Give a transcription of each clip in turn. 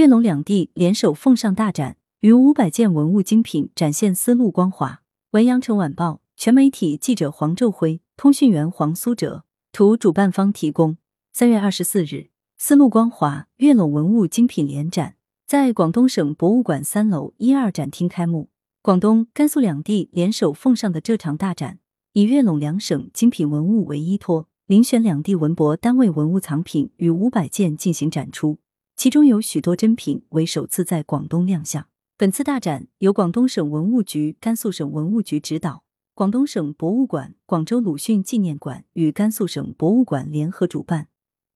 粤陇两地联手奉上大展，逾五百件文物精品展现丝路光华。文阳城晚报全媒体记者黄昼辉，通讯员黄苏哲，图主办方提供。三月二十四日，丝路光华粤陇文物精品联展在广东省博物馆三楼一二展厅开幕。广东、甘肃两地联手奉上的这场大展，以粤陇两省精品文物为依托，遴选两地文博单位文物藏品与五百件进行展出，其中有许多珍品为首次在广东亮相。本次大展由广东省文物局、甘肃省文物局指导，广东省博物馆、广州鲁迅纪念馆与甘肃省博物馆联合主办，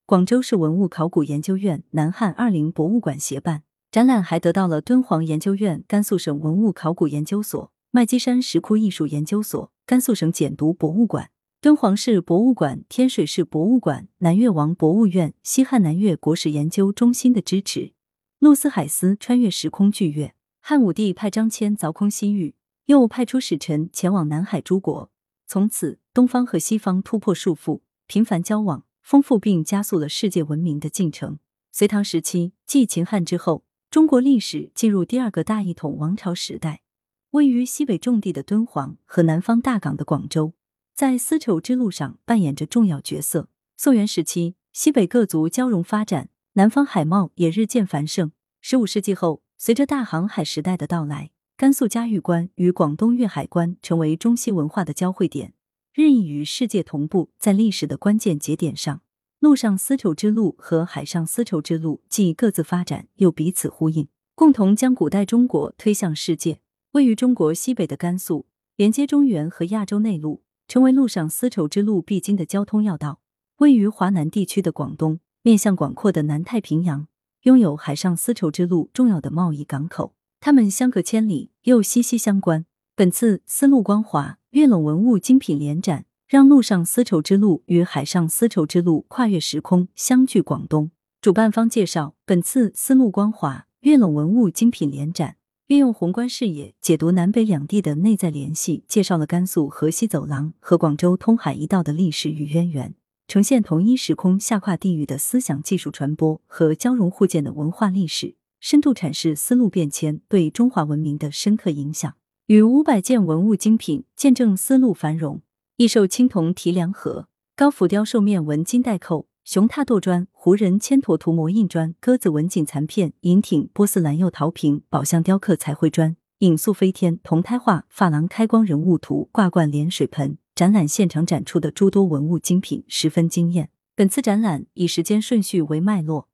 广州市文物考古研究院南汉二陵博物馆协办。展览还得到了敦煌研究院、甘肃省文物考古研究所、麦积山石窟艺术研究所、甘肃省简牍博物馆、敦煌市博物馆、天水市博物馆、南越王博物院、西汉南越国史研究中心的支持。陆斯海斯穿越时空巨月。汉武帝派张骞凿空西域，又派出使臣前往南海诸国。从此，东方和西方突破束缚，频繁交往，丰富并加速了世界文明的进程。隋唐时期，继秦汉之后，中国历史进入第二个大一统王朝时代。位于西北重地的敦煌和南方大港的广州，在丝绸之路上扮演着重要角色。宋元时期，西北各族交融发展，南方海贸也日渐繁盛。十五世纪后，随着大航海时代的到来，甘肃嘉峪关与广东粤海关成为中西文化的交汇点，日益与世界同步。在历史的关键节点上，陆上丝绸之路和海上丝绸之路既各自发展，又彼此呼应，共同将古代中国推向世界。位于中国西北的甘肃，连接中原和亚洲内陆，成为陆上丝绸之路必经的交通要道。位于华南地区的广东，面向广阔的南太平洋。拥有海上丝绸之路重要的贸易港口，它们相隔千里又息息相关。本次丝路光华粤陇文物精品联展，让陆上丝绸之路与海上丝绸之路跨越时空相聚广东。主办方介绍，本次丝路光华粤陇文物精品联展，运用宏观视野解读南北两地的内在联系，介绍了甘肃河西走廊和广州通海一道的历史与渊源。呈现同一时空下跨地域的思想技术传播和交融互鉴的文化历史，深度阐释丝路变迁对中华文明的深刻影响。与五百件文物精品见证丝路繁荣，异兽青铜提梁盒、高浮雕兽面纹金带扣、熊踏垛砖、胡人牵驼涂模印砖、鸽子纹锦残片、银挺波斯蓝釉陶瓶、宝相雕刻彩绘砖、影塑飞天铜胎画、珐琅开光人物图、挂冠连水盆。展览现场展出的诸多文物精品十分惊艳。本次展览以时间顺序为脉络，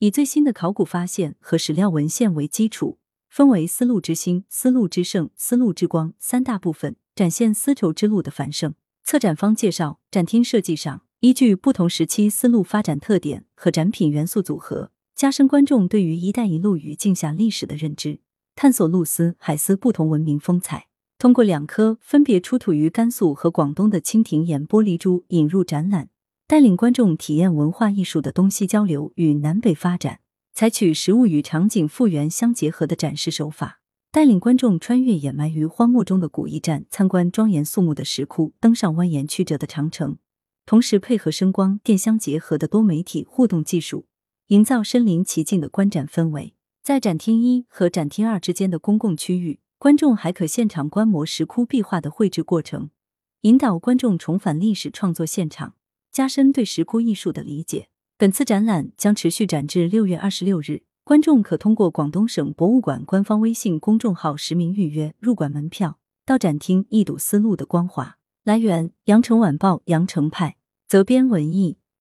以最新的考古发现和史料文献为基础，分为丝路之星、丝路之盛、丝路之光三大部分，展现丝绸之路的繁盛。策展方介绍，展厅设计上依据不同时期丝路发展特点和展品元素组合，加深观众对于“一带一路”与镜下历史的认知，探索露丝、海丝不同文明风采。通过两颗分别出土于甘肃和广东的蜻蜓眼玻璃珠引入展览，带领观众体验文化艺术的东西交流与南北发展。采取实物与场景复原相结合的展示手法，带领观众穿越掩埋于荒漠中的古驿站，参观庄严肃穆的石窟，登上蜿蜒曲折的长城。同时配合声光电相结合的多媒体互动技术，营造身临其境的观展氛围。在展厅一和展厅二之间的公共区域。观众还可现场观摩石窟壁画的绘制过程，引导观众重返历史创作现场，加深对石窟艺术的理解。本次展览将持续展至六月二十六日，观众可通过广东省博物馆官方微信公众号实名预约入馆门票，到展厅一睹丝路的光华。来源：羊城晚报羊城派，责编：文艺。